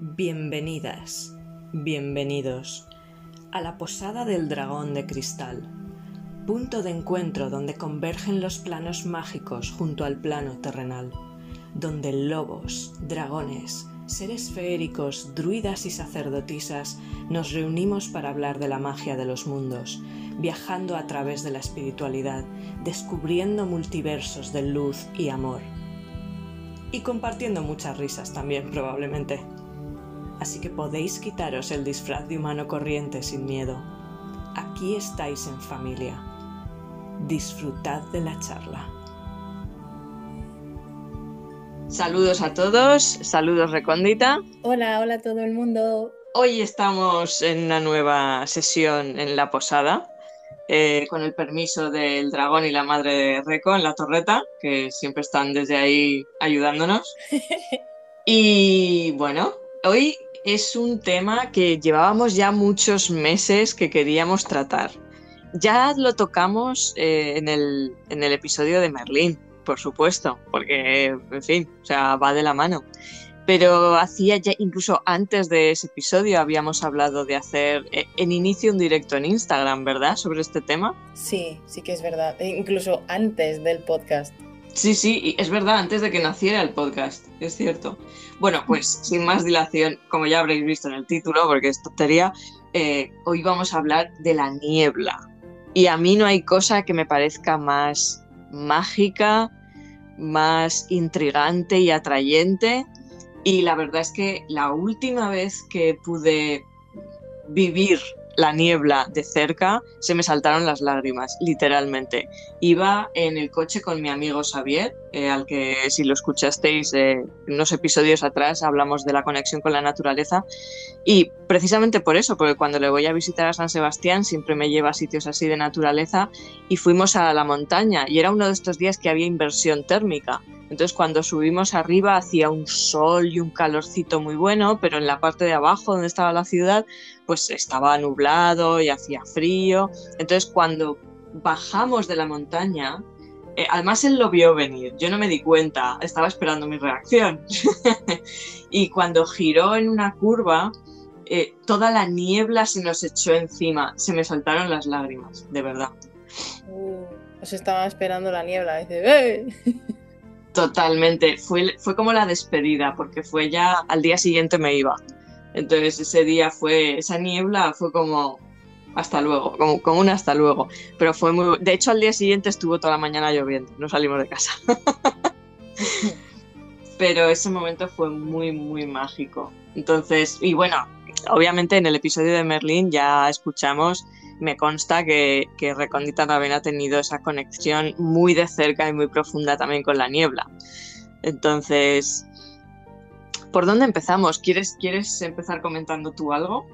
Bienvenidas, bienvenidos a la Posada del Dragón de Cristal, punto de encuentro donde convergen los planos mágicos junto al plano terrenal, donde lobos, dragones, seres feéricos, druidas y sacerdotisas nos reunimos para hablar de la magia de los mundos, viajando a través de la espiritualidad, descubriendo multiversos de luz y amor. Y compartiendo muchas risas también, probablemente así que podéis quitaros el disfraz de humano corriente sin miedo. Aquí estáis en familia. Disfrutad de la charla. Saludos a todos, saludos Recóndita. Hola, hola a todo el mundo. Hoy estamos en una nueva sesión en la posada, eh, con el permiso del dragón y la madre de Reco en la torreta, que siempre están desde ahí ayudándonos. y bueno, hoy es un tema que llevábamos ya muchos meses que queríamos tratar. Ya lo tocamos eh, en, el, en, el, episodio de Merlín, por supuesto, porque, en fin, o sea, va de la mano. Pero hacía ya, incluso antes de ese episodio, habíamos hablado de hacer eh, en inicio un directo en Instagram, ¿verdad? Sobre este tema. Sí, sí que es verdad. E incluso antes del podcast. Sí, sí, es verdad, antes de que naciera el podcast, es cierto. Bueno, pues sin más dilación, como ya habréis visto en el título, porque es tontería, eh, hoy vamos a hablar de la niebla. Y a mí no hay cosa que me parezca más mágica, más intrigante y atrayente. Y la verdad es que la última vez que pude vivir la niebla de cerca, se me saltaron las lágrimas, literalmente. Iba en el coche con mi amigo Xavier, eh, al que si lo escuchasteis eh, unos episodios atrás hablamos de la conexión con la naturaleza. Y precisamente por eso, porque cuando le voy a visitar a San Sebastián siempre me lleva a sitios así de naturaleza y fuimos a la montaña y era uno de estos días que había inversión térmica. Entonces cuando subimos arriba hacía un sol y un calorcito muy bueno, pero en la parte de abajo donde estaba la ciudad pues estaba nublado y hacía frío. Entonces cuando bajamos de la montaña, eh, además él lo vio venir, yo no me di cuenta, estaba esperando mi reacción. y cuando giró en una curva, eh, toda la niebla se nos echó encima, se me saltaron las lágrimas, de verdad. Uh, os estaba esperando la niebla, dice, ¡Eh! Totalmente, fue, fue como la despedida, porque fue ya al día siguiente me iba. Entonces ese día fue, esa niebla fue como hasta luego, como, como un hasta luego. Pero fue muy, de hecho al día siguiente estuvo toda la mañana lloviendo, no salimos de casa. Pero ese momento fue muy, muy mágico. Entonces, y bueno, obviamente en el episodio de Merlín ya escuchamos me consta que, que Recondita también ha tenido esa conexión muy de cerca y muy profunda también con la niebla. Entonces, ¿por dónde empezamos? ¿Quieres, ¿Quieres empezar comentando tú algo?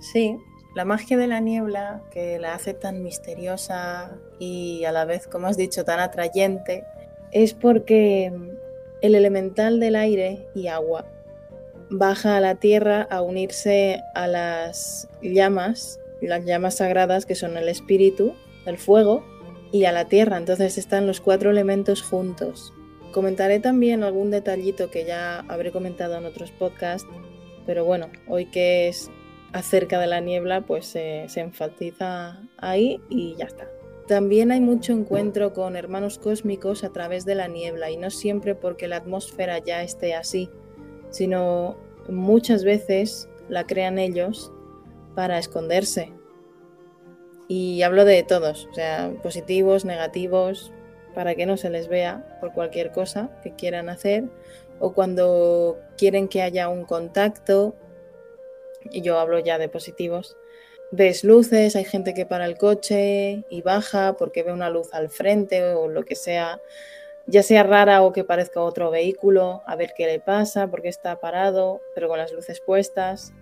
Sí, la magia de la niebla, que la hace tan misteriosa y a la vez, como has dicho, tan atrayente, es porque el elemental del aire y agua baja a la tierra a unirse a las llamas las llamas sagradas que son el espíritu, el fuego y a la tierra. Entonces están los cuatro elementos juntos. Comentaré también algún detallito que ya habré comentado en otros podcasts, pero bueno, hoy que es acerca de la niebla, pues se enfatiza ahí y ya está. También hay mucho encuentro con hermanos cósmicos a través de la niebla y no siempre porque la atmósfera ya esté así, sino muchas veces la crean ellos para esconderse. Y hablo de todos, o sea, positivos, negativos, para que no se les vea por cualquier cosa que quieran hacer, o cuando quieren que haya un contacto, y yo hablo ya de positivos, ves luces, hay gente que para el coche y baja porque ve una luz al frente o lo que sea, ya sea rara o que parezca otro vehículo, a ver qué le pasa, porque está parado, pero con las luces puestas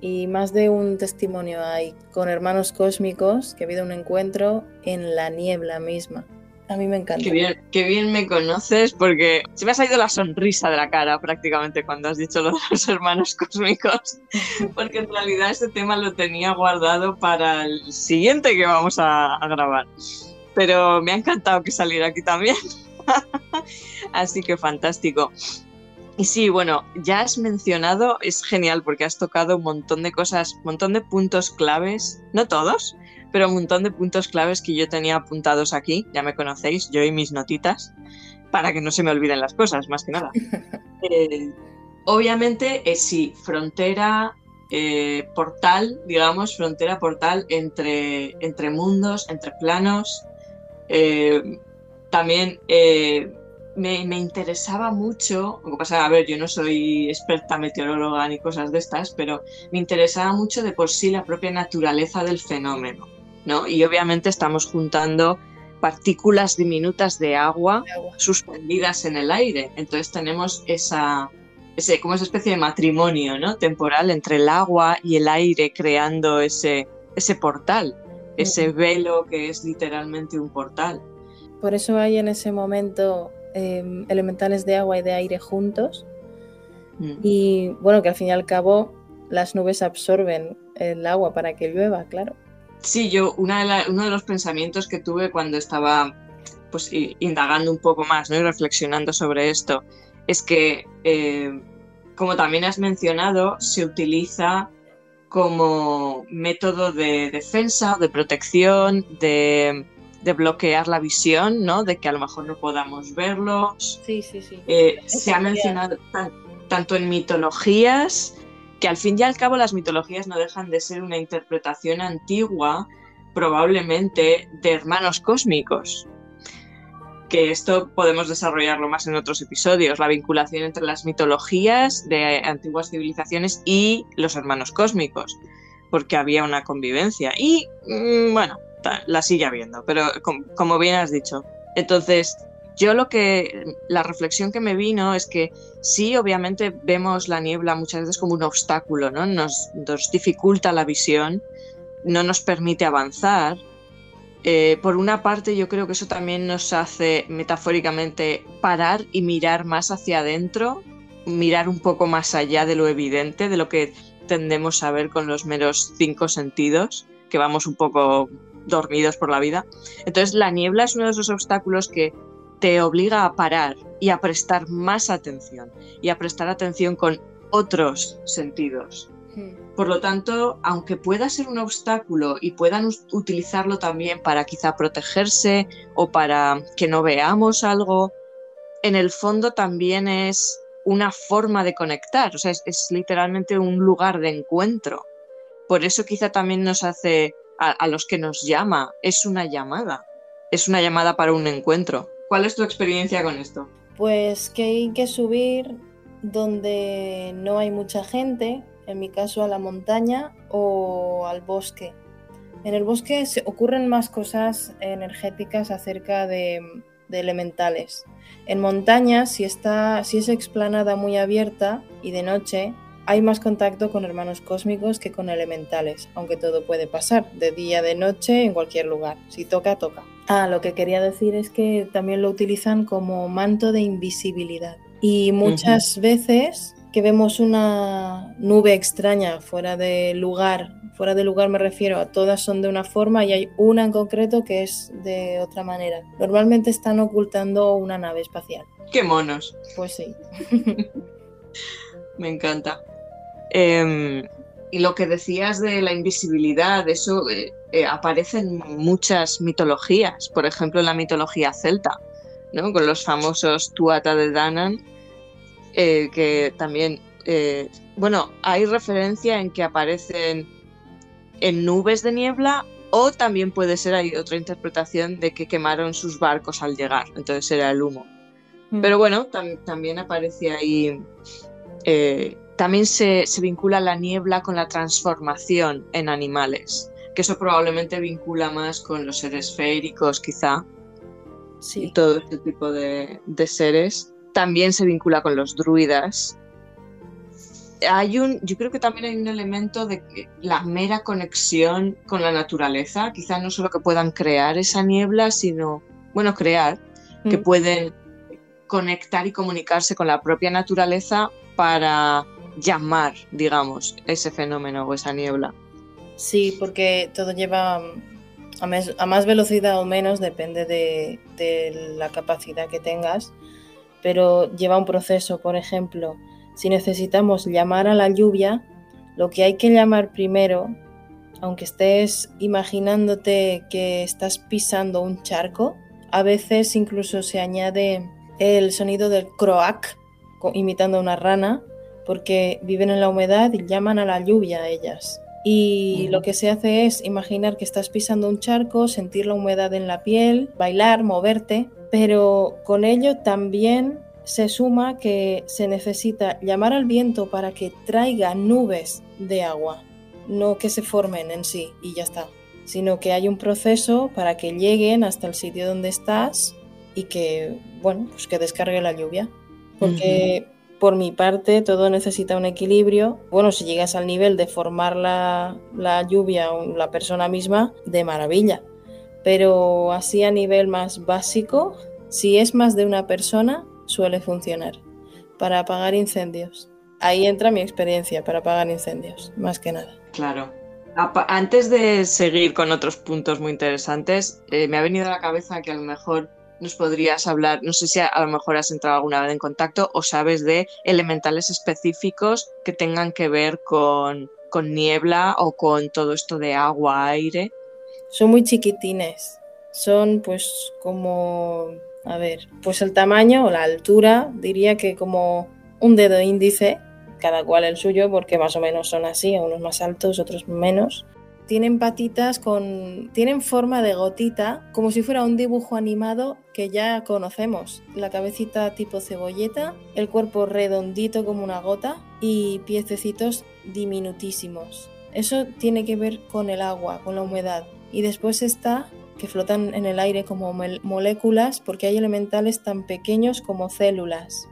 y más de un testimonio hay con hermanos cósmicos que ha habido un encuentro en la niebla misma. A mí me encanta. Qué bien, qué bien me conoces porque se me ha salido la sonrisa de la cara prácticamente cuando has dicho lo de los hermanos cósmicos, porque en realidad este tema lo tenía guardado para el siguiente que vamos a, a grabar. Pero me ha encantado que saliera aquí también. Así que fantástico. Y sí, bueno, ya has mencionado, es genial porque has tocado un montón de cosas, un montón de puntos claves, no todos, pero un montón de puntos claves que yo tenía apuntados aquí, ya me conocéis, yo y mis notitas, para que no se me olviden las cosas, más que nada. Eh, obviamente, eh, sí, frontera, eh, portal, digamos, frontera portal entre, entre mundos, entre planos. también me, interesaba mucho, lo que pasa, a ver, yo no soy experta meteoróloga ni cosas de estas, pero me interesaba mucho de por sí la propia naturaleza del fenómeno, ¿no? Y obviamente estamos juntando partículas diminutas de agua, suspendidas en el aire, entonces tenemos esa, ese, como esa especie de matrimonio, ¿no? Temporal entre el agua y el aire creando ese, ese portal, ese velo que es literalmente un portal. Por eso hay en ese momento Em, elementales de agua y de aire juntos. Mm. Y bueno, que al fin y al cabo las nubes absorben el agua para que llueva, claro. Sí, yo uno de los pensamientos que tuve cuando estaba pues indagando un poco más ¿no? y reflexionando sobre esto es que, eh, como también has mencionado, se utiliza como método de defensa de protección de de bloquear la visión, ¿no? De que a lo mejor no podamos verlos. Sí, sí, sí. Eh, se ha mencionado tanto en mitologías, que al fin y al cabo las mitologías no dejan de ser una interpretación antigua, probablemente, de hermanos cósmicos. Que esto podemos desarrollarlo más en otros episodios, la vinculación entre las mitologías de antiguas civilizaciones y los hermanos cósmicos, porque había una convivencia. Y mm, la sigue habiendo, pero como, bien has dicho. Entonces, yo lo que, la reflexión que me vino es que sí, obviamente vemos la niebla muchas veces como un obstáculo, ¿no? Nos, nos dificulta la visión, no nos permite avanzar. Eh, por una parte, yo creo que eso también nos hace metafóricamente parar y mirar más hacia adentro, mirar un poco más allá de lo evidente, de lo que tendemos a ver con los meros cinco sentidos, que vamos un poco dormidos por la vida. Entonces la niebla es uno de esos obstáculos que te obliga a parar y a prestar más atención y a prestar atención con otros sentidos. Hmm. Por lo tanto, aunque pueda ser un obstáculo y puedan utilizarlo también para quizá protegerse o para que no veamos algo, en el fondo también es una forma de conectar, o sea, es literalmente un lugar de encuentro. Por eso quizá también nos hace a, los que nos llama. Es una llamada. Es una llamada para un encuentro. ¿Cuál es tu experiencia con esto? Pues que hay que subir donde no hay mucha gente, en mi caso a la montaña o al bosque. En el bosque se ocurren más cosas energéticas acerca de, de elementales. En montaña, si, está, si es explanada muy abierta y de noche, hay más contacto con hermanos cósmicos que con elementales, aunque todo puede pasar, de día, de noche, en cualquier lugar. Si toca, toca. Ah, lo que quería decir es que también lo utilizan como manto de invisibilidad. Y muchas veces que vemos una nube extraña fuera de lugar, fuera de lugar me refiero a todas son de una forma y hay una en concreto que es de otra manera. Normalmente están ocultando una nave espacial. ¡Qué monos! Pues sí. me encanta. Em, y lo que decías de la invisibilidad, eso eh, eh, aparece en muchas mitologías, por ejemplo en la mitología celta, ¿no? con los famosos Tuata de Danan, eh, que también, bueno, hay referencia en que aparecen en nubes de niebla o también puede ser, hay otra interpretación de que quemaron sus barcos al llegar, entonces era el humo. Mm. Pero bueno, también aparece ahí también se, vincula la niebla con la transformación en animales, que eso probablemente vincula más con los seres féricos, quizá, sí. y todo este tipo de, seres. También se vincula con los druidas. Hay un, yo creo que también hay un elemento de la mera conexión con la naturaleza, quizá no solo que puedan crear esa niebla, sino, bueno, crear, que mm. pueden conectar y comunicarse con la propia naturaleza para llamar, digamos, ese fenómeno o esa niebla. Sí, porque todo lleva a, más velocidad o menos, depende de, la capacidad que tengas, pero lleva un proceso. Por ejemplo, si necesitamos llamar a la lluvia, lo que hay que llamar primero, aunque estés imaginándote que estás pisando un charco, a veces incluso se añade el sonido del croak, imitando una rana, porque viven en la humedad y llaman a la lluvia a ellas. Y lo que se hace es imaginar que estás pisando un charco, sentir la humedad en la piel, bailar, moverte, pero con ello también se suma que se necesita llamar al viento para que traiga nubes de agua, no que se formen en sí y ya está, sino que hay un proceso para que lleguen hasta el sitio donde estás y que, bueno, pues que descargue la lluvia. Porque por mi parte, todo necesita un equilibrio. Bueno, si llegas al nivel de formar la, lluvia o la persona misma, de maravilla. Pero así a nivel más básico, si es más de una persona, suele funcionar para apagar incendios. Ahí entra mi experiencia para apagar incendios, más que nada. Claro. Antes de seguir con otros puntos muy interesantes, eh, me ha venido a la cabeza que a lo mejor nos podrías hablar, no sé si a, lo mejor has entrado alguna vez en contacto o sabes de elementales específicos que tengan que ver con, con niebla o con todo esto de agua, aire. Son muy chiquitines, son pues como, a ver, pues el tamaño o la altura, diría que como un dedo índice, cada cual el suyo, porque más o menos son así, unos más altos, otros menos tienen patitas con. tienen forma de gotita, como si fuera un dibujo animado que ya conocemos. La cabecita tipo cebolleta, el cuerpo redondito como una gota y piececitos diminutísimos. Eso tiene que ver con el agua, con la humedad. Y después está que flotan en el aire como moléculas porque hay elementales tan pequeños como células.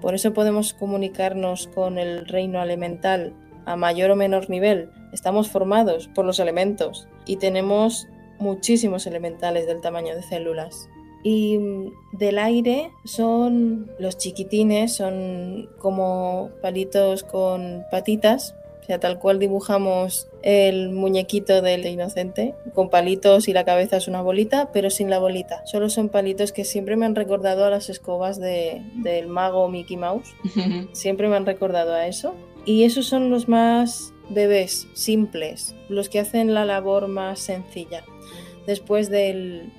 Por eso podemos comunicarnos con el reino elemental a mayor o menor nivel. Estamos formados por los elementos y tenemos muchísimos elementales del tamaño de células. Y mm, del aire son los chiquitines, son como palitos con patitas, o sea, tal cual dibujamos el muñequito del inocente, con palitos y la cabeza es una bolita, pero sin la bolita. Solo son palitos que siempre me han recordado a las escobas del mago Mickey Mouse. siempre me han recordado a eso. Y esos son los más bebés, simples, los que hacen la labor más sencilla. Después del,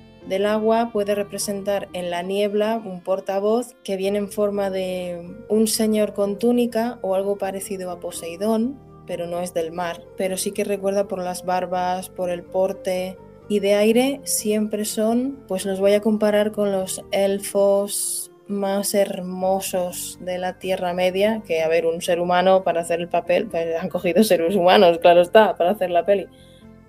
agua puede representar en la niebla un portavoz que viene en forma de un señor con túnica o algo parecido a Poseidón, pero no es del mar, pero sí que recuerda por las barbas, por el porte. Y de aire siempre son, pues los voy a comparar con los elfos más hermosos de la Tierra Media, que a ver, un ser humano para hacer el papel, pues han cogido seres humanos, claro está, para hacer la peli,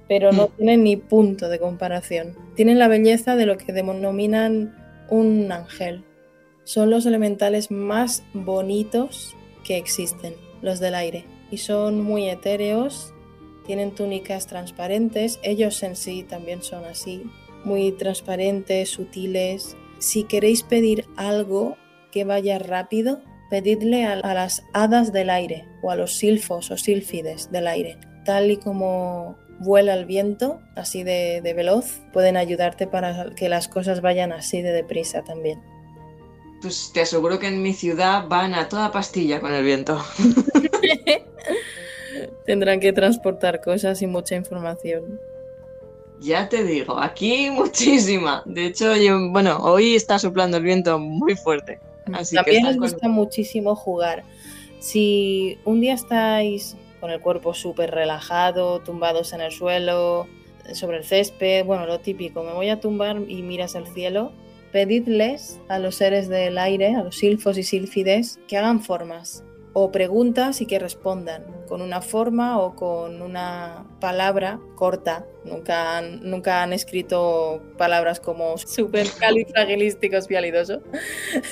pero no mm. tienen ni punto de comparación. Tienen la belleza de lo que denominan un ángel. Son los elementales más bonitos que existen, los del aire, y son muy etéreos, tienen túnicas transparentes, ellos en sí también son así, muy transparentes, sutiles, si queréis pedir algo que vaya rápido, pedidle a, las hadas del aire o a los silfos o sílfides del aire. Tal y como vuela el viento, así de, veloz, pueden ayudarte para que las cosas vayan así de deprisa también. Pues te aseguro que en mi ciudad van a toda pastilla con el viento. Tendrán que transportar cosas y mucha información. Ya te digo, aquí muchísima. De hecho, bueno, hoy está soplando el viento muy fuerte. Así También nos gusta muchísimo jugar. Si un día estáis con el cuerpo súper relajado, tumbados en el suelo, sobre el césped, bueno, lo típico, me voy a tumbar y miras al cielo, pedidles a los seres del aire, a los silfos y sílfides, que hagan formas o preguntas y que respondan con una forma o con una palabra corta. Nunca han, nunca han escrito palabras como super califragilísticos pialidoso,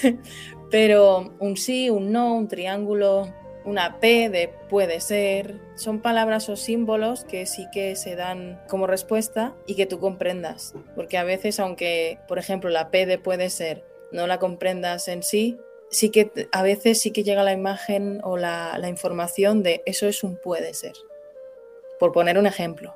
pero un sí, un no, un triángulo, una P de puede ser, son palabras o símbolos que sí que se dan como respuesta y que tú comprendas, porque a veces aunque, por ejemplo, la P de puede ser no la comprendas en sí, sí que a veces sí que llega la imagen o la, información de eso es un puede ser. Por poner un ejemplo.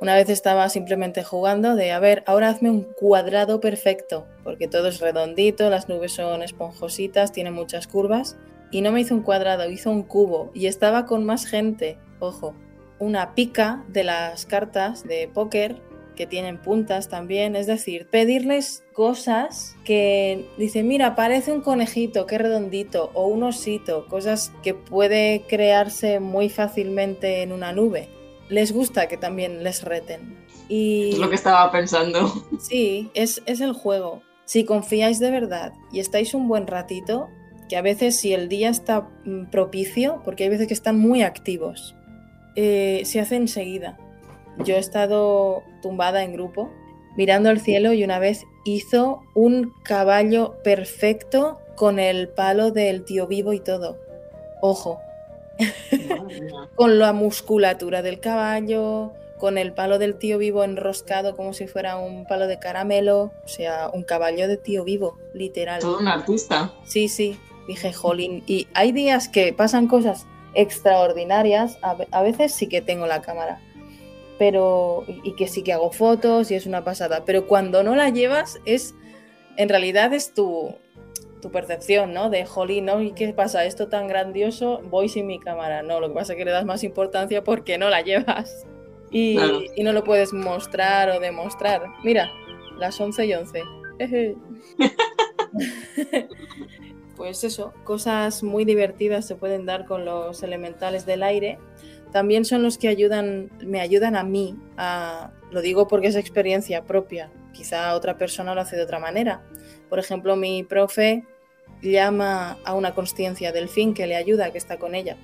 Una vez estaba simplemente jugando de, a ver, ahora hazme un cuadrado perfecto, porque todo es redondito, las nubes son esponjositas, tienen muchas curvas, y no me hizo un cuadrado, hizo un cubo, y estaba con más gente, ojo, una pica de las cartas de póker que tienen puntas también, es decir, pedirles cosas que dice, mira, parece un conejito, qué redondito, o un osito, cosas que puede crearse muy fácilmente en una nube les gusta que también les reten. Y, es lo que estaba pensando. Sí, es, es el juego. Si confiáis de verdad y estáis un buen ratito, que a veces si el día está mm, propicio, porque hay veces que están muy activos, eh, se hace enseguida. Yo he estado tumbada en grupo, mirando al cielo y una vez hizo un caballo perfecto con el palo del tío vivo y todo. Ojo, con la musculatura del caballo, con el palo del tío vivo enroscado como si fuera un palo de caramelo, o sea, un caballo de tío vivo, literal. Todo un artista. Sí, sí, dije, jolín. Y hay días que pasan cosas extraordinarias, a, veces sí que tengo la cámara, pero y que sí que hago fotos y es una pasada, pero cuando no la llevas es, en realidad es tu, tu percepción, ¿no? De, jolín, ¿no? ¿Y qué pasa? Esto tan grandioso, voy sin mi cámara. No, lo que pasa es que le das más importancia porque no la llevas. Y, y no lo puedes mostrar o demostrar. Mira, las 11 y 11. pues eso, cosas muy divertidas se pueden dar con los elementales del aire. También son los que ayudan, me ayudan a mí, a, lo digo porque es experiencia propia, quizá otra persona lo hace de otra manera. Por ejemplo, mi profe llama a una conciencia del fin que le ayuda, que está con ella.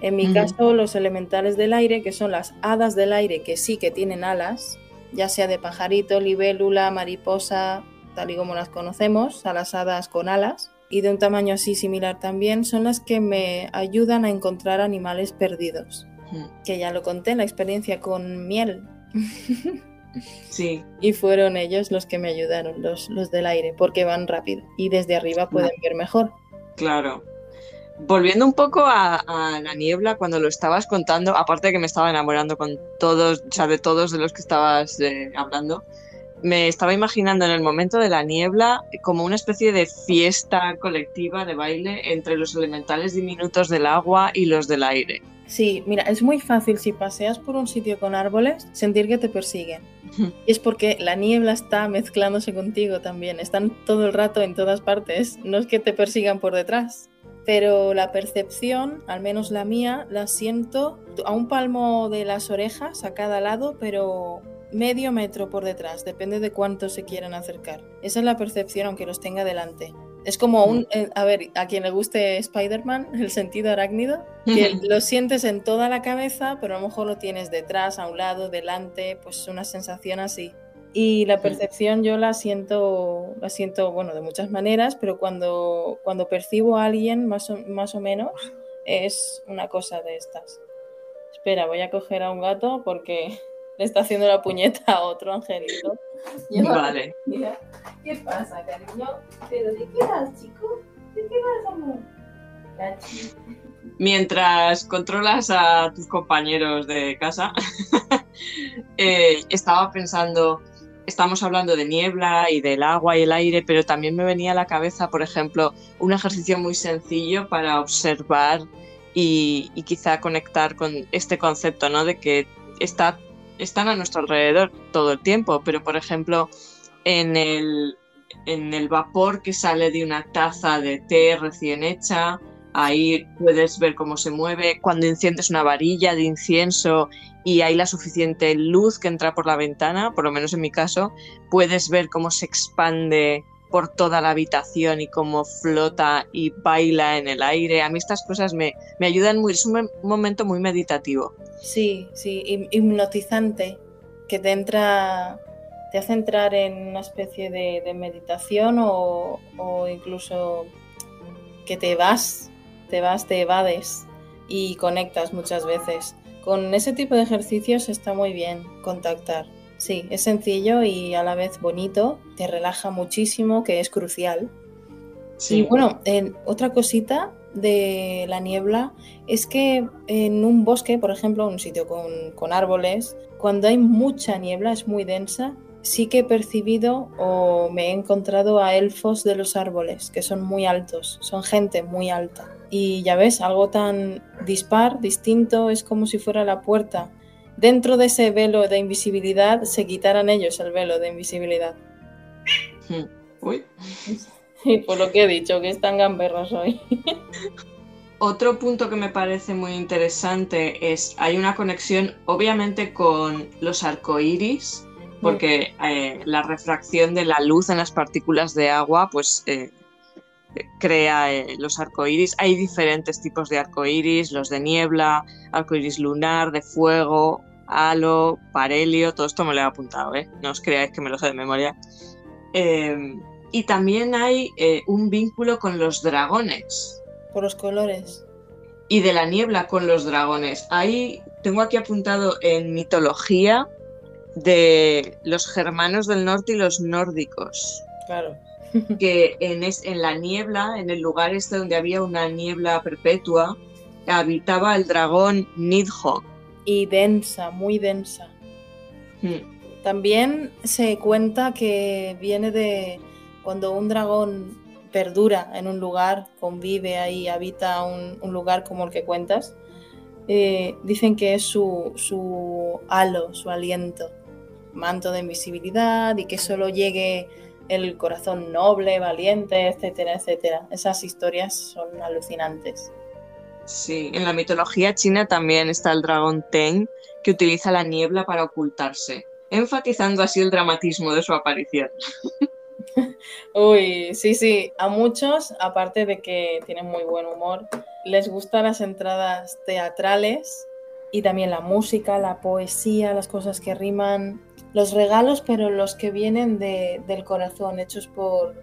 En mi caso, los elementales del aire, que son las hadas del aire, que sí que tienen alas, ya sea de pajarito, libélula, mariposa, tal y como las conocemos, a las hadas con alas, y de un tamaño así similar también, son las que me ayudan a encontrar animales perdidos. Que ya lo conté en la experiencia con miel. Sí. Y fueron ellos los que me ayudaron, los, los del aire, porque van rápido y desde arriba pueden ver mejor. Claro. Volviendo un poco a, la niebla, cuando lo estabas contando, aparte de que me estaba enamorando con todos, o sea, de todos de los que estabas eh, hablando, me estaba imaginando en el momento de la niebla como una especie de fiesta colectiva de baile entre los elementales diminutos del agua y los del aire. Sí, mira, es muy fácil si paseas por un sitio con árboles sentir que te persiguen. Y es porque la niebla está mezclándose contigo también. Están todo el rato en todas partes. No es que te persigan por detrás. Pero la percepción, al menos la mía, la siento a un palmo de las orejas a cada lado, pero medio metro por detrás. Depende de cuánto se quieran acercar. Esa es la percepción, aunque los tenga delante. Es como un, eh, a ver, a quien le guste Spider-Man, el sentido arácnido, que lo sientes en toda la cabeza, pero a lo mejor lo tienes detrás, a un lado, delante, pues una sensación así. Y la percepción yo la siento, la siento, bueno, de muchas maneras, pero cuando, cuando percibo a alguien, más o, más o menos, es una cosa de estas. Espera, voy a coger a un gato porque le está haciendo la puñeta a otro angelito. vale. Mira, ¿qué pasa, cariño? ¿Pero de qué vas, chico? ¿De qué vas, amor? Mientras controlas a tus compañeros de casa, eh, estaba pensando, estamos hablando de niebla y del agua y el aire, pero también me venía a la cabeza, por ejemplo, un ejercicio muy sencillo para observar y, y quizá conectar con este concepto, ¿no? De que está están a nuestro alrededor todo el tiempo, pero por ejemplo, en el, en el vapor que sale de una taza de té recién hecha, ahí puedes ver cómo se mueve. Cuando enciendes una varilla de incienso y hay la suficiente luz que entra por la ventana, por lo menos en mi caso, puedes ver cómo se expande por toda la habitación y cómo flota y baila en el aire. A mí estas cosas me, me ayudan muy, es un, momento muy meditativo. Sí, sí, hipnotizante, que te entra, te hace entrar en una especie de, meditación o, o, incluso que te vas, te vas, te evades y conectas muchas veces. Con ese tipo de ejercicios está muy bien contactar. Sí, es sencillo y a la vez bonito, te relaja muchísimo, que es crucial. Sí. Y bueno, otra cosita de la niebla es que en un bosque, por ejemplo, un sitio con, con árboles, cuando hay mucha niebla, es muy densa, sí que he percibido o me he encontrado a elfos de los árboles, que son muy altos, son gente muy alta. Y ya ves, algo tan dispar, distinto, es como si fuera la puerta. Dentro de ese velo de invisibilidad se quitaran ellos el velo de invisibilidad. Uy. Y por lo que he dicho, que están gamberros hoy. Otro punto que me parece muy interesante es, hay una conexión obviamente con los arcoíris, porque eh, la refracción de la luz en las partículas de agua pues eh, crea eh, los arcoíris. Hay diferentes tipos de arcoíris, los de niebla, arcoíris lunar, de fuego, halo, parelio, todo esto me lo he apuntado, no os creáis que me lo sé de memoria. Em, y también hay un vínculo con los dragones. Por los colores. Y de la niebla con los dragones. Ahí tengo aquí apuntado en mitología de los germanos del norte y los nórdicos. Claro. que en, en la niebla, en el lugar este donde había una niebla perpetua, habitaba el dragón Nidhogg. Y densa, muy densa. Hmm. También se cuenta que viene de cuando un dragón perdura en un lugar, convive ahí, habita un, lugar como el que cuentas, eh, dicen que es su, su halo, su aliento manto de invisibilidad y que solo llegue el corazón noble, valiente, etcétera, etcétera. Esas historias son alucinantes. Sí, en la mitología china también está el dragón Teng, que utiliza la niebla para ocultarse, enfatizando así el dramatismo de su aparición. Uy, sí, sí, a muchos, aparte de que tienen muy buen humor, les gustan las entradas teatrales y también la música, la poesía, las cosas que riman, los regalos, pero los que vienen del corazón, hechos por,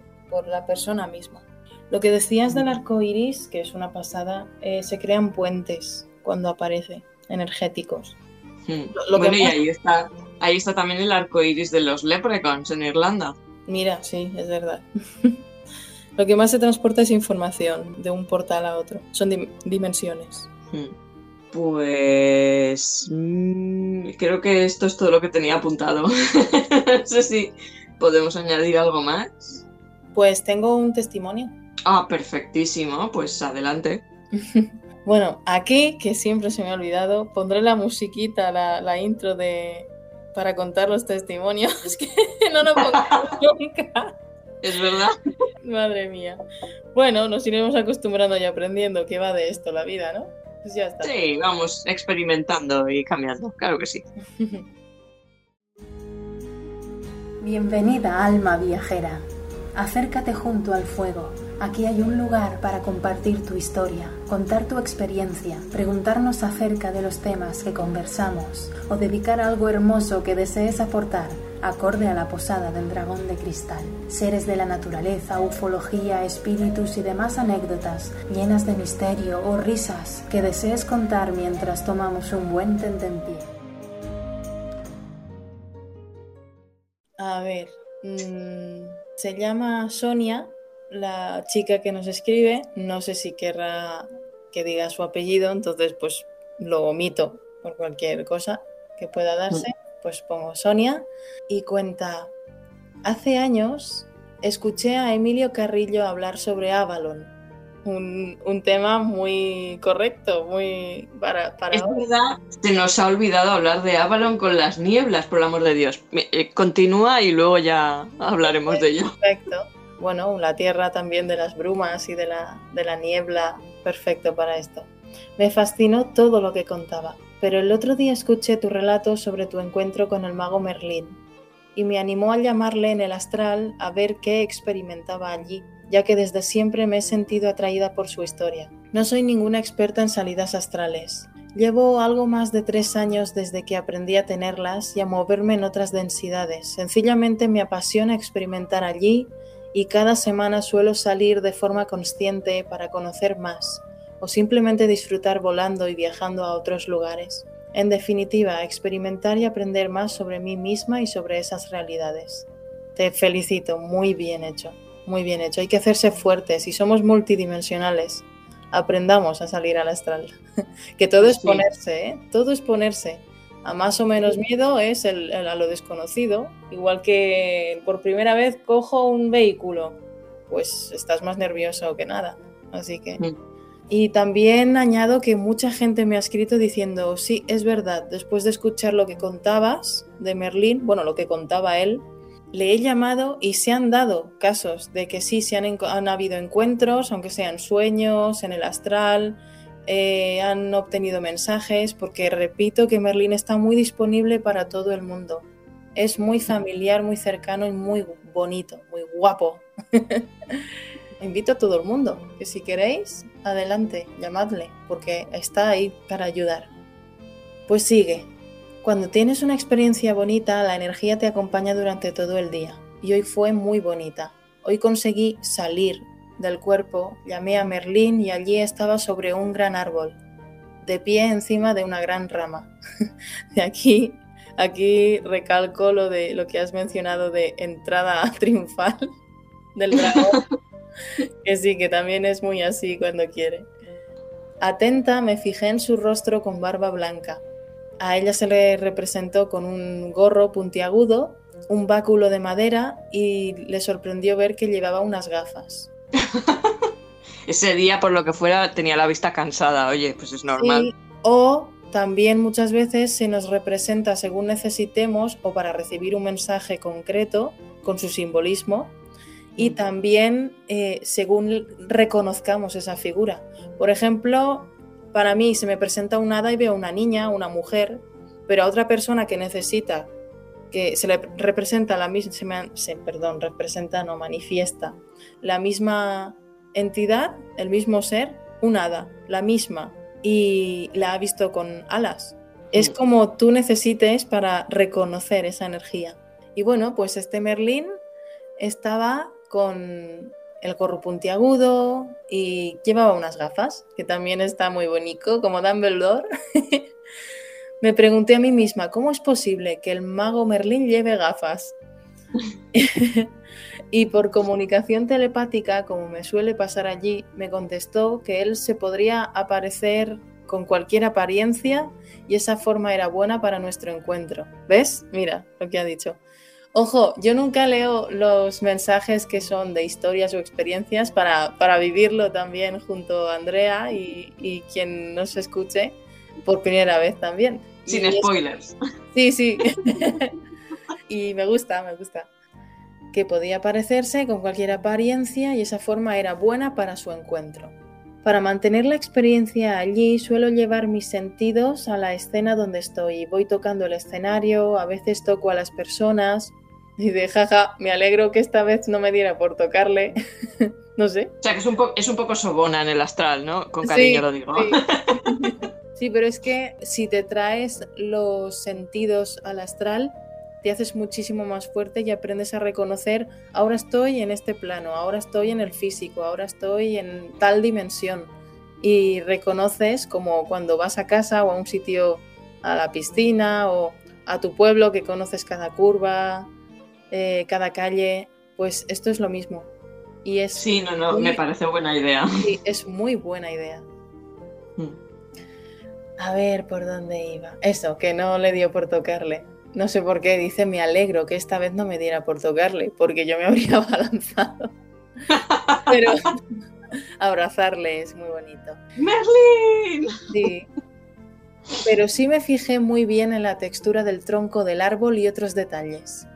la persona misma. Lo que decías del arco iris, que es una pasada, eh, se crean puentes cuando aparece, energéticos. Hmm. bueno, y ahí está, ahí está también el arco iris de los leprechauns en Irlanda. Mira, sí, es verdad. Lo que más se transporta es información de un portal a otro. Son dimensiones. Hmm. Pues mm, creo que esto es todo lo que tenía apuntado. no sé si podemos añadir algo más. Pues tengo un testimonio. Ah, perfectísimo. Pues adelante. bueno, aquí, que siempre se me ha olvidado, pondré la musiquita, la, intro de para contar los testimonios, que no lo pongo nunca. Es verdad. Madre mía. Bueno, nos iremos acostumbrando y aprendiendo que va de esto la vida, ¿no? Pues sí, vamos experimentando y cambiando, claro que sí. Bienvenida, alma viajera. Acércate junto al fuego. Aquí hay un lugar para compartir tu historia, contar tu experiencia, preguntarnos acerca de los temas que conversamos o dedicar algo hermoso que desees aportar acorde a la posada del dragón de cristal. Seres de la naturaleza, ufología, espíritus y demás anécdotas llenas de misterio o risas que desees contar mientras tomamos un buen tentempié. A ver, mm, se llama Sonia, la chica que nos escribe. No sé si querrá que diga su apellido, entonces pues lo omito por cualquier cosa que pueda darse pues pongo Sonia y cuenta, hace años escuché a Emilio Carrillo hablar sobre Avalon, un, tema muy correcto, muy para... para es verdad, se nos ha olvidado hablar de Avalon con las nieblas, por el amor de Dios. Eh, continúa y luego ya hablaremos de ello. Perfecto. Bueno, la tierra también de las brumas y de la, de la niebla, perfecto para esto. Me fascinó todo lo que contaba pero el otro día escuché tu relato sobre tu encuentro con el mago Merlín y me animó a llamarle en el astral a ver qué experimentaba allí, ya que desde siempre me he sentido atraída por su historia. No soy ninguna experta en salidas astrales. Llevo algo más de tres años desde que aprendí a tenerlas y a moverme en otras densidades. Sencillamente me apasiona experimentar allí y cada semana suelo salir de forma consciente para conocer más o simplemente disfrutar volando y viajando a otros lugares. En definitiva, experimentar y aprender más sobre mí misma y sobre esas realidades. Te felicito, muy bien hecho, muy bien hecho. Hay que hacerse fuertes y somos multidimensionales. aprendamos a salir al astral. que todo es ponerse, ¿eh? Todo es ponerse. A más o menos miedo es el, el- a lo desconocido. Igual que por primera vez cojo un vehículo, pues estás más nervioso que nada. Así que... Mm. Y también añado que mucha gente me ha escrito diciendo, sí, es verdad, después de escuchar lo que contabas de Merlín, bueno, lo que contaba él, le he llamado y se han dado casos de que sí, se han, han habido encuentros, aunque sean sueños, en el astral, eh, han obtenido mensajes, porque repito que Merlín está muy disponible para todo el mundo. Es muy familiar, muy cercano y muy bonito, muy guapo. Invito a todo el mundo que si queréis, adelante, llamadle, porque está ahí para ayudar. Pues sigue. Cuando tienes una experiencia bonita, la energía te acompaña durante todo el día. Y hoy fue muy bonita. Hoy conseguí salir del cuerpo, llamé a Merlín y allí estaba sobre un gran árbol, de pie encima de una gran rama. De aquí, aquí recalco lo de lo que has mencionado de entrada triunfal del dragón. que sí, que también es muy así cuando quiere. Atenta, me fijé en su rostro con barba blanca. A ella se le representó con un gorro puntiagudo, un báculo de madera y le sorprendió ver que llevaba unas gafas. Ese día, por lo que fuera, tenía la vista cansada. Oye, pues es normal. Sí, o también muchas veces se nos representa según necesitemos o para recibir un mensaje concreto con su simbolismo y también eh, según reconozcamos esa figura. Por ejemplo, para mí se me presenta un hada y veo una niña, una mujer, pero a otra persona que necesita que se le representa la misma, se me- se- perdón, representa, no manifiesta la misma entidad, el mismo ser, un hada, la misma, y la ha visto con alas. Es Mm. como tú necesites para reconocer esa energía. Y bueno, pues este Merlín estaba con el gorro puntiagudo y llevaba unas gafas, que también está muy bonito, como Dumbledore. Me pregunté a mí misma, ¿cómo es posible que el mago Merlín lleve gafas? y por comunicación telepática, como me suele pasar allí, me contestó que él se podría aparecer con cualquier apariencia y esa forma era buena para nuestro encuentro. ¿Ves? Mira lo que ha dicho. Ojo, yo nunca leo los mensajes que son de historias o experiencias para, para vivirlo también junto a Andrea y, y quien nos escuche por primera vez también. Sin Y es- spoilers. Sí, sí. y me gusta, me gusta. Que podía parecerse con cualquier apariencia y esa forma era buena para su encuentro. Para mantener la experiencia allí suelo llevar mis sentidos a la escena donde estoy. Voy tocando el escenario, a veces toco a las personas y de jaja, me alegro que esta vez no me diera por tocarle. no sé. O sea, que es un, es un poco sobona en el astral, ¿no? Con Sí, cariño lo digo. Sí. Sí, pero es que si te traes los sentidos al astral, te haces muchísimo más fuerte y aprendes a reconocer, ahora estoy en este plano, ahora estoy en el físico, ahora estoy en tal dimensión. Y reconoces como cuando vas a casa o a un sitio, a la piscina o a tu pueblo que conoces cada curva, eh, cada calle, pues esto es lo mismo. Y es, Sí, no, no, muy- me parece buena idea. sí, es muy buena idea. Mm. A ver por dónde iba. Eso, que no le dio por tocarle. No sé por qué, dice, me alegro que esta vez no me diera por tocarle, porque yo me habría abalanzado. Pero abrazarle es muy bonito. ¡Merlin! Sí. Pero sí me fijé muy bien en la textura del tronco del árbol y otros detalles.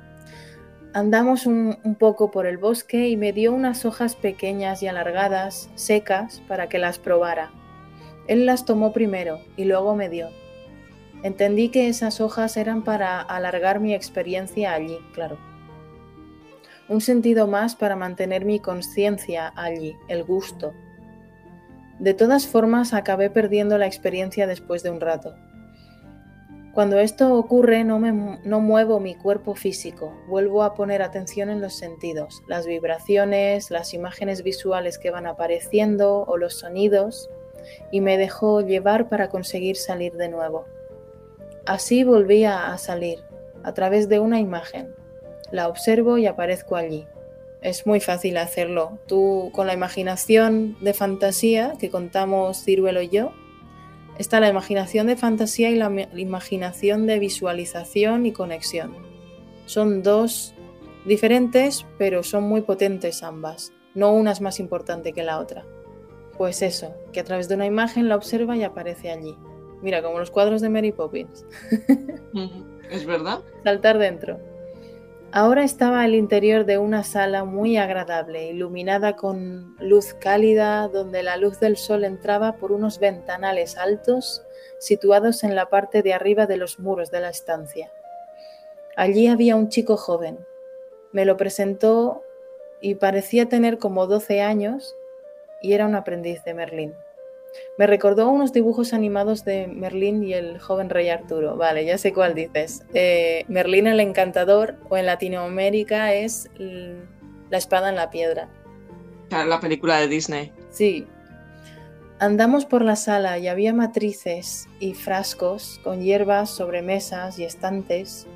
Andamos un, un poco por el bosque y me dio unas hojas pequeñas y alargadas, secas, para que las probara. Él las tomó primero y luego me dio. Entendí que esas hojas eran para alargar mi experiencia allí, claro. Un sentido más para mantener mi conciencia allí, el gusto. De todas formas, acabé perdiendo la experiencia después de un rato. Cuando esto ocurre, no, me, no muevo mi cuerpo físico, vuelvo a poner atención en los sentidos, las vibraciones, las imágenes visuales que van apareciendo o los sonidos, y me dejo llevar para conseguir salir de nuevo. Así volví a, a salir, a través de una imagen. La observo y aparezco allí. es muy fácil hacerlo. Tú con la imaginación de fantasía que contamos Ciruelo y yo, está la imaginación de fantasía y la imaginación de visualización y conexión. Son dos diferentes, pero son muy potentes ambas. No una es más importante que la otra. Pues eso, que a través de una imagen la observa y aparece allí. Mira, como los cuadros de Mary Poppins. ¿Es verdad? Saltar dentro. Ahora estaba al interior de una sala muy agradable, iluminada con luz cálida, donde la luz del sol entraba por unos ventanales altos situados en la parte de arriba de los muros de la estancia. Allí había un chico joven. Me lo presentó y parecía tener como 12 años y era un aprendiz de Merlín. Me recordó unos dibujos animados de Merlín y el joven rey Arturo. Vale, ya sé cuál dices. Eh, Merlín el encantador o en Latinoamérica es La espada en la piedra. La película de Disney. Sí. Andamos por la sala y había matrices y frascos con hierbas sobre mesas y estantes.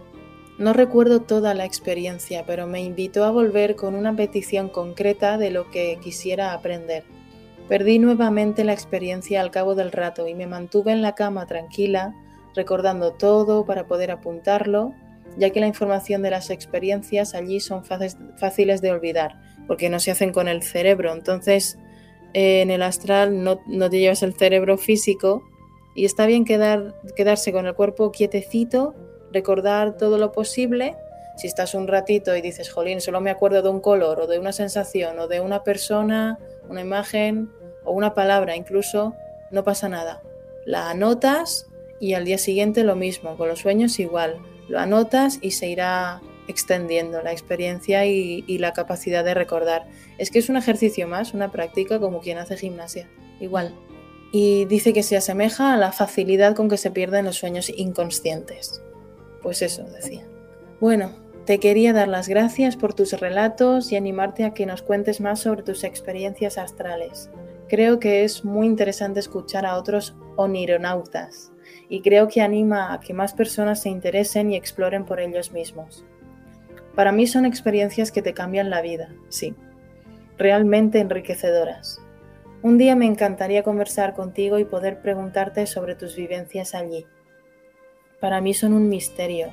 No recuerdo toda la experiencia, pero me invitó a volver con una petición concreta de lo que quisiera aprender. Perdí nuevamente la experiencia al cabo del rato y me mantuve en la cama tranquila, recordando todo para poder apuntarlo, ya que la información de las experiencias allí son fáciles de olvidar, porque no se hacen con el cerebro. Entonces, en el astral no, te llevas el cerebro físico y está bien quedar, quedarse con el cuerpo quietecito, recordar todo lo posible. Si estás un ratito y dices, jolín, solo me acuerdo de un color o de una sensación o de una persona una imagen o una palabra incluso, no pasa nada. La anotas y al día siguiente lo mismo, con los sueños igual. Lo anotas y se irá extendiendo la experiencia y, la capacidad de recordar. Es que es un ejercicio más, una práctica como quien hace gimnasia, igual. Y dice que se asemeja a la facilidad con que se pierden los sueños inconscientes. Pues eso, decía. Bueno, te quería dar las gracias por tus relatos y animarte a que nos cuentes más sobre tus experiencias astrales. Creo que es muy interesante escuchar a otros onironautas y creo que anima a que más personas se interesen y exploren por ellos mismos. Para mí son experiencias que te cambian la vida, sí, realmente enriquecedoras. Un día me encantaría conversar contigo y poder preguntarte sobre tus vivencias allí. Para mí son un misterio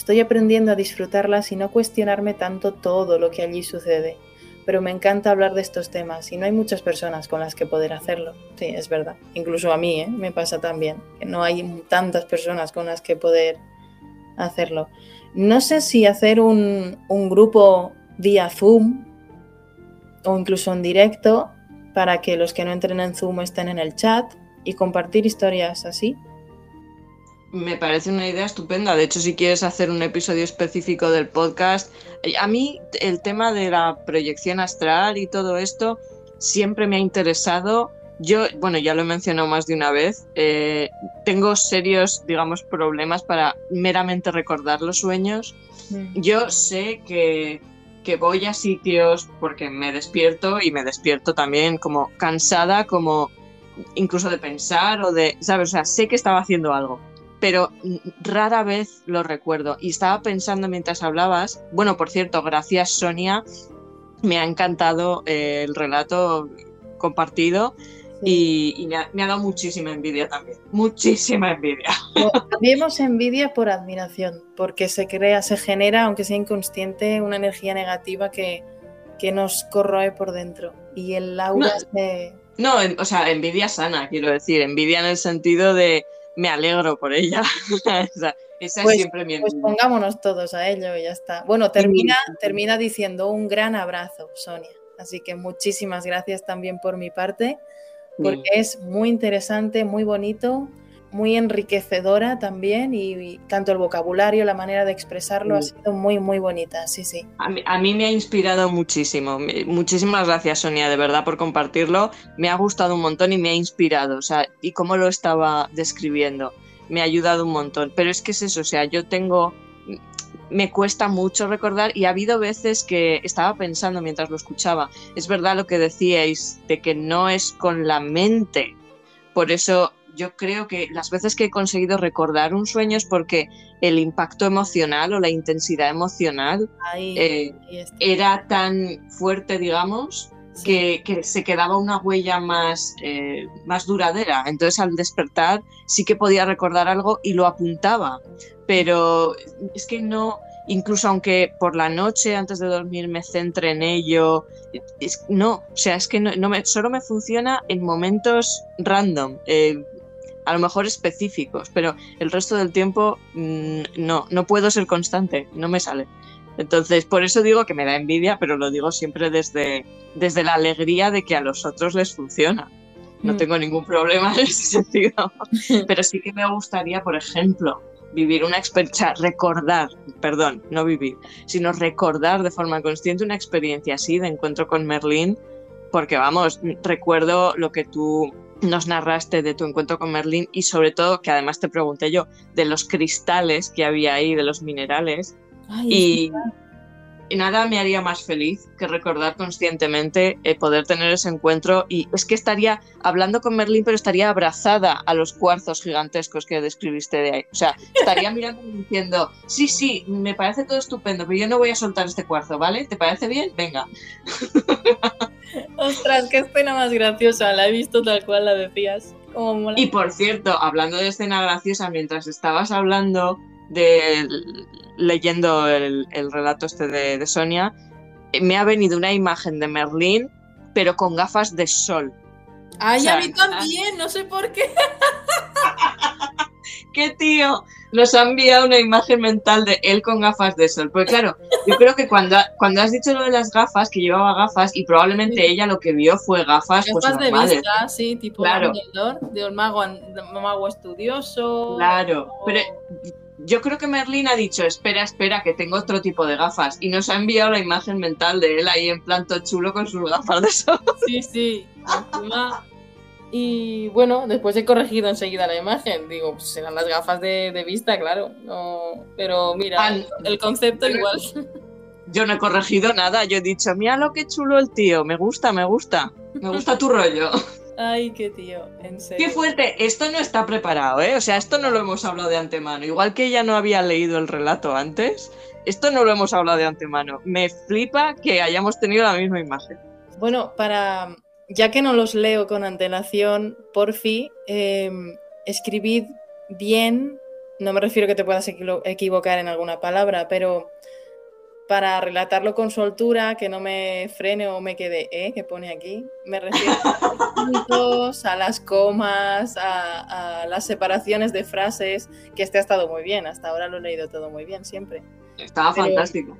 Estoy aprendiendo a disfrutarlas y no cuestionarme tanto todo lo que allí sucede. Pero me encanta hablar de estos temas y no hay muchas personas con las que poder hacerlo. Sí, es verdad. Incluso a mí ¿eh? me pasa también, que no hay tantas personas con las que poder hacerlo. No sé si hacer un, un grupo vía Zoom o incluso en directo para que los que no entren en Zoom estén en el chat y compartir historias así. Me parece una idea estupenda. De hecho, si quieres hacer un episodio específico del podcast, eh, a mí el tema de la proyección astral y todo esto siempre me ha interesado. Yo, bueno, ya lo he mencionado más de una vez, eh, tengo serios, digamos, problemas para meramente recordar los sueños. Mm. Yo sé que, que voy a sitios porque me despierto y me despierto también como cansada, como incluso de pensar o de, ¿sabes? O sea, sé que estaba haciendo algo pero rara vez lo recuerdo. Y estaba pensando mientras hablabas, bueno, por cierto, gracias Sonia, me ha encantado eh, el relato compartido. Y, me, ha, dado muchísima envidia también, muchísima envidia. Vemos envidia por admiración, porque se crea, se genera, aunque sea inconsciente, una energía negativa que, que nos corroe por dentro. Y el aura no, No, o sea, envidia sana, quiero decir, envidia en el sentido de, me alegro por ella. esa, es pues, siempre mi Pues pongámonos todos a ello y ya está. Bueno, termina, termina diciendo un gran abrazo, Sonia. Así que muchísimas gracias también por mi parte, porque es muy interesante, muy bonito muy enriquecedora también y, tanto el vocabulario, la manera de expresarlo ha sido muy, muy bonita, sí, sí. A mí, me ha inspirado muchísimo. Muchísimas gracias, Sonia, de verdad, por compartirlo. Me ha gustado un montón y me ha inspirado, o sea, y cómo lo estaba describiendo, me ha ayudado un montón. Pero es que es eso, o sea, yo tengo... Me cuesta mucho recordar y ha habido veces que estaba pensando mientras lo escuchaba, es verdad lo que decíais de que no es con la mente, por eso yo creo que las veces que he conseguido recordar un sueño es porque el impacto emocional o la intensidad emocional eh, era tan fuerte, digamos, Sí. que, que se quedaba una huella más, eh, más duradera. Entonces al despertar sí que podía recordar algo y lo apuntaba. Pero es que no, incluso aunque por la noche antes de dormir me centre en ello, es- no, o sea, es que no, no me, solo me funciona en momentos random. eh, a lo mejor específicos, pero el resto del tiempo mm, no, no puedo ser constante, no me sale. Entonces, por eso digo que me da envidia, pero lo digo siempre desde, desde la alegría de que a los otros les funciona. No Mm. tengo ningún problema en ese sentido. Pero sí que me gustaría, por ejemplo, vivir una experiencia, recordar, perdón, no vivir, sino recordar de forma consciente una experiencia así de encuentro con Merlín, porque vamos, recuerdo lo que tú nos narraste de tu encuentro con Merlín y sobre todo, que además te pregunté yo, de los cristales que había ahí, de los minerales, Ay, y, y nada me haría más feliz que recordar conscientemente eh, poder tener ese encuentro. Y es que estaría hablando con Merlín, pero estaría abrazada a los cuarzos gigantescos que describiste de ahí. O sea, estaría mirando y diciendo, sí, sí, me parece todo estupendo, pero yo no voy a soltar este cuarzo, ¿vale? ¿Te parece bien? Venga. Ostras, qué escena más graciosa. La he visto tal cual la decías. Como mola. Y por cierto, hablando de escena graciosa, mientras estabas hablando de leyendo el, el relato este de, de Sonia, eh, me ha venido una imagen de Merlín, pero con gafas de sol. Ay, o sea, a mí también, no sé por qué. ¡Qué tío! Nos ha enviado una imagen mental de él con gafas de sol. Porque claro, yo creo que cuando, cuando has dicho lo de las gafas, que llevaba gafas, y probablemente ella lo que vio fue gafas, pues Gafas de normales. vista, sí, tipo Claro. De un mago, de un mago estudioso. Claro, o- pero yo creo que Merlín ha dicho, espera, espera, que tengo otro tipo de gafas. Y nos ha enviado la imagen mental de él ahí en plan todo chulo con sus gafas de sol. Sí, sí. encima- Y bueno, después he corregido enseguida la imagen. Digo, pues serán las gafas de, de vista, claro. No, pero mira, Ah, el concepto igual. Yo no he corregido nada, yo he dicho, mira lo que chulo el tío, me gusta, me gusta. Me gusta tu rollo. Ay, qué tío, en serio. Qué fuerte, esto no está preparado, ¿eh? O sea, esto no lo hemos hablado de antemano. Igual que ella no había leído el relato antes, esto no lo hemos hablado de antemano. Me flipa que hayamos tenido la misma imagen. Bueno, para ya que no los leo con antelación, porfi, eh, escribid bien. No me refiero que te puedas equivocar en alguna palabra, pero para relatarlo con soltura, que no me frene o me quede, ¿eh? Que pone aquí. Me refiero a los puntos, a las comas, a, a las separaciones de frases, que este ha estado muy bien. Hasta ahora lo he leído todo muy bien, siempre. Estaba Pero- fantástico.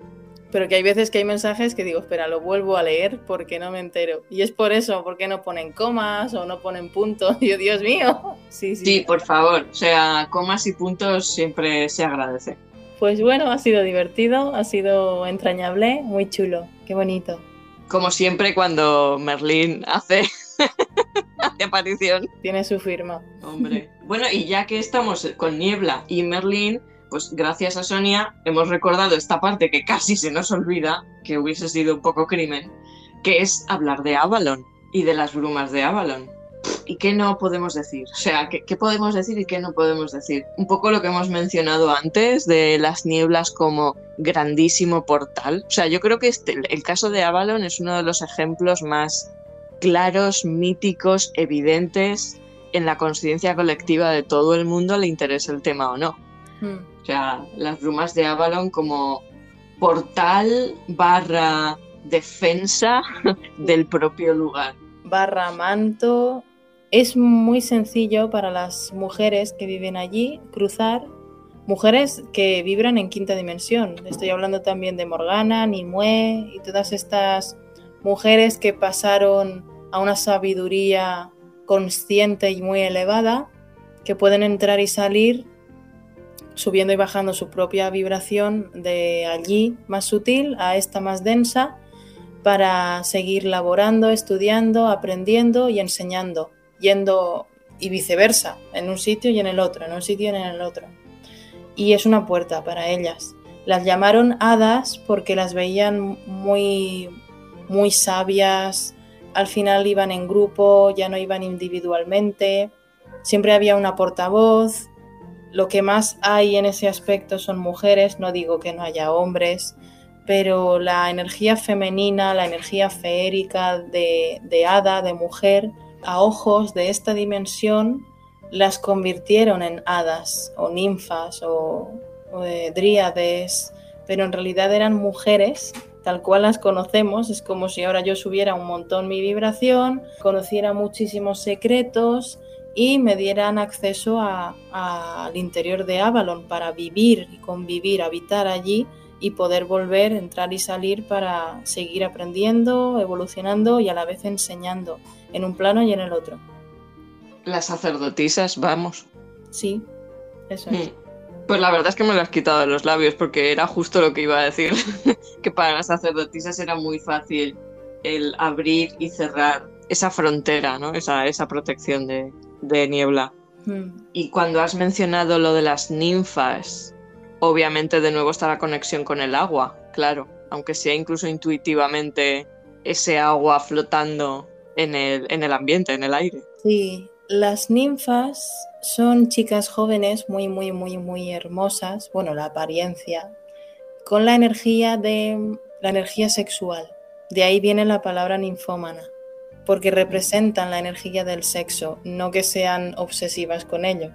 Pero que hay veces que hay mensajes que digo, espera, lo vuelvo a leer porque no me entero. Y es por eso, porque no ponen comas o no ponen puntos. Yo, Dios mío. Sí, sí. Sí, por favor. O sea, comas y puntos siempre se agradece. Pues bueno, ha sido divertido, ha sido entrañable, muy chulo. Qué bonito. Como siempre cuando Merlín hace, hace aparición. Tiene su firma. Hombre. Bueno, y ya que estamos con Niebla y Merlín, pues gracias a Sonia hemos recordado esta parte que casi se nos olvida, que hubiese sido un poco crimen, que es hablar de Avalon y de las brumas de Avalon. ¿Y qué no podemos decir? O sea, ¿qué, podemos decir y qué no podemos decir? Un poco lo que hemos mencionado antes de las nieblas como grandísimo portal. O sea, yo creo que este, el caso de Avalon es uno de los ejemplos más claros, míticos, evidentes en la conciencia colectiva de todo el mundo, le interese el tema o no. O sea, las brumas de Avalon como portal barra defensa del propio lugar. Barra manto. Es muy sencillo para las mujeres que viven allí cruzar. Mujeres que vibran en quinta dimensión. Estoy hablando también de Morgana, Nimue y todas estas mujeres que pasaron a una sabiduría consciente y muy elevada, que pueden entrar y salir subiendo y bajando su propia vibración de allí más sutil a esta más densa para seguir laborando, estudiando, aprendiendo y enseñando, yendo y viceversa, en un sitio y en el otro, en un sitio y en el otro. Y es una puerta para ellas. Las llamaron hadas porque las veían muy, muy sabias, al final iban en grupo, ya no iban individualmente siempre había una portavoz. Lo que más hay en ese aspecto son mujeres, no digo que no haya hombres, pero la energía femenina, la energía feérica de, de hada, de mujer, a ojos de esta dimensión, las convirtieron en hadas o ninfas o, o dríades, pero en realidad eran mujeres tal cual las conocemos. Es como si ahora yo subiera un montón mi vibración, conociera muchísimos secretos y me dieran acceso al interior de Avalon para vivir y convivir, habitar allí y poder volver, entrar y salir para seguir aprendiendo, evolucionando y a la vez enseñando en un plano y en el otro. Las sacerdotisas, vamos. Sí, eso es. Mm. Pues la verdad es que me lo has quitado de los labios porque era justo lo que iba a decir, que para las sacerdotisas era muy fácil el abrir y cerrar esa frontera, ¿no? esa, esa protección de, de niebla. Mm. Y cuando has mencionado lo de las ninfas, obviamente de nuevo está la conexión con el agua, claro, aunque sea incluso intuitivamente ese agua flotando en el, en el ambiente, en el aire. Sí, las ninfas son chicas jóvenes muy, muy, muy, muy hermosas, bueno, la apariencia, con la energía de la energía sexual. De ahí viene la palabra ninfómana, porque representan la energía del sexo, no que sean obsesivas con ello,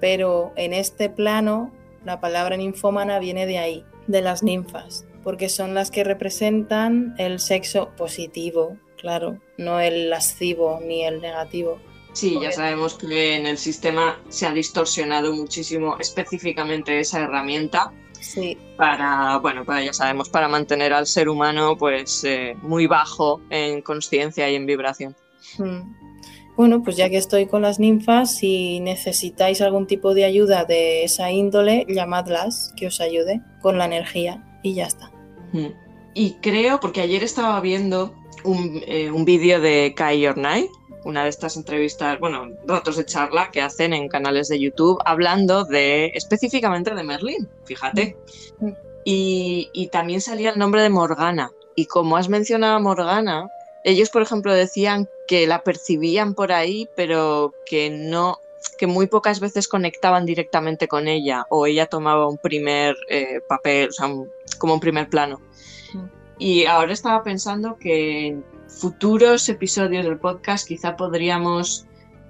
pero en este plano la palabra ninfómana viene de ahí, de las ninfas, porque son las que representan el sexo positivo, claro, no el lascivo ni el negativo. Sí, ya sabemos que en el sistema se ha distorsionado muchísimo específicamente esa herramienta Sí, para, bueno, para, ya sabemos, para mantener al ser humano pues eh, muy bajo en conciencia y en vibración. Mm. Bueno, pues ya que estoy con las ninfas, si necesitáis algún tipo de ayuda de esa índole, llamadlas, que os ayude con la energía y ya está. Mm. Y creo, porque ayer estaba viendo un, eh, un vídeo de Kai Your Night, una de estas entrevistas, bueno, ratos de charla que hacen en canales de YouTube hablando de específicamente de Merlín, fíjate. Y, y también salía el nombre de Morgana. Y como has mencionado a Morgana, ellos, por ejemplo, decían que la percibían por ahí, pero que no, que muy pocas veces conectaban directamente con ella o ella tomaba un primer eh, papel, o sea, un- como un primer plano. Mm. Y ahora estaba pensando que futuros episodios del podcast quizá podríamos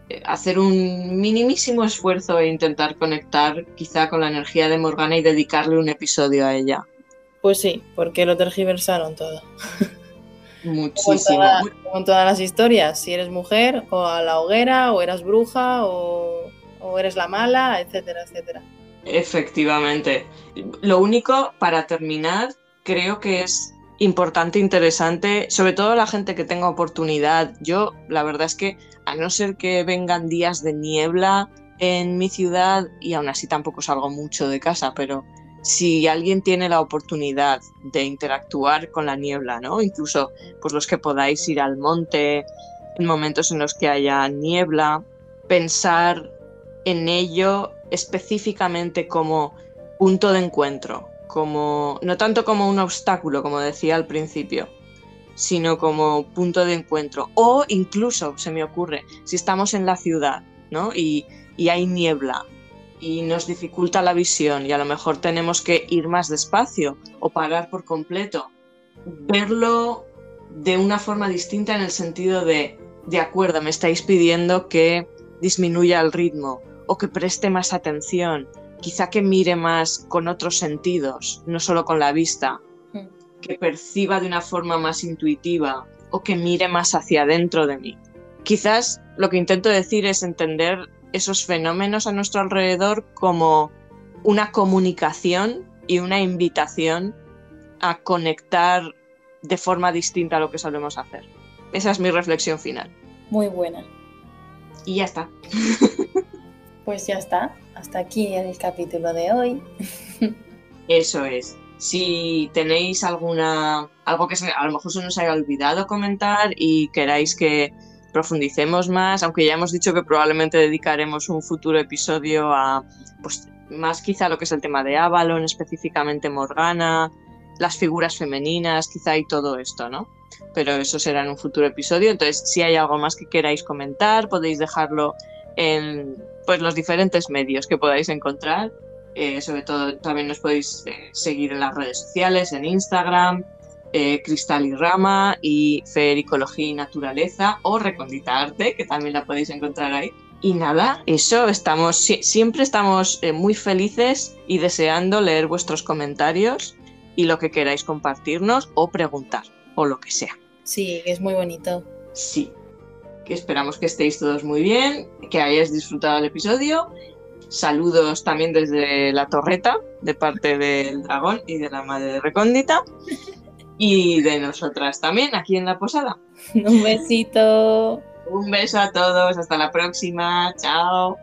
eh, hacer un minimísimo esfuerzo e intentar conectar quizá con la energía de Morgana y dedicarle un episodio a ella. Pues sí, porque lo tergiversaron todo. Muchísimo. toda- en todas las historias, si eres mujer, o a la hoguera, o eras bruja, o, o eres la mala, etcétera, etcétera. Efectivamente. Lo único, para terminar, creo que es importante, interesante, sobre todo la gente que tenga oportunidad. Yo, la verdad es que, a no ser que vengan días de niebla en mi ciudad, y aún así tampoco salgo mucho de casa, pero si alguien tiene la oportunidad de interactuar con la niebla, ¿no? Incluso pues los que podáis ir al monte en momentos en los que haya niebla, pensar en ello específicamente como punto de encuentro, como no tanto como un obstáculo, como decía al principio, sino como punto de encuentro. O incluso, se me ocurre, si estamos en la ciudad, ¿no? Y, y hay niebla y nos dificulta la visión y a lo mejor tenemos que ir más despacio o parar por completo, verlo de una forma distinta en el sentido de, de acuerdo, me estáis pidiendo que disminuya el ritmo o que preste más atención, quizá que mire más con otros sentidos, no solo con la vista, Mm. que perciba de una forma más intuitiva o que mire más hacia adentro de mí. Quizás lo que intento decir es entender esos fenómenos a nuestro alrededor como una comunicación y una invitación a conectar de forma distinta a lo que solemos hacer. Esa es mi reflexión final. Muy buena. Y ya está. Pues ya está. Hasta aquí el capítulo de hoy. Eso es. Si tenéis alguna algo que a lo mejor se nos haya olvidado comentar y queráis que profundicemos más, aunque ya hemos dicho que probablemente dedicaremos un futuro episodio a pues más quizá lo que es el tema de Avalon, específicamente Morgana, las figuras femeninas, quizá y todo esto, ¿no? Pero eso será en un futuro episodio. Entonces, si hay algo más que queráis comentar, podéis dejarlo en pues, los diferentes medios que podáis encontrar. Eh, sobre todo también nos podéis eh, seguir en las redes sociales, en Instagram, eh, Cristal y Rama y Fericología y Naturaleza o Recondita Arte, que también la podéis encontrar ahí. Y nada, eso, estamos, siempre estamos muy felices y deseando leer vuestros comentarios y lo que queráis compartirnos o preguntar o lo que sea. Sí, es muy bonito. Sí, que esperamos que estéis todos muy bien, que hayáis disfrutado el episodio. Saludos también desde la torreta de parte del dragón y de la madre recóndita y de nosotras también aquí en la posada. Un besito. Un beso a todos, hasta la próxima, chao.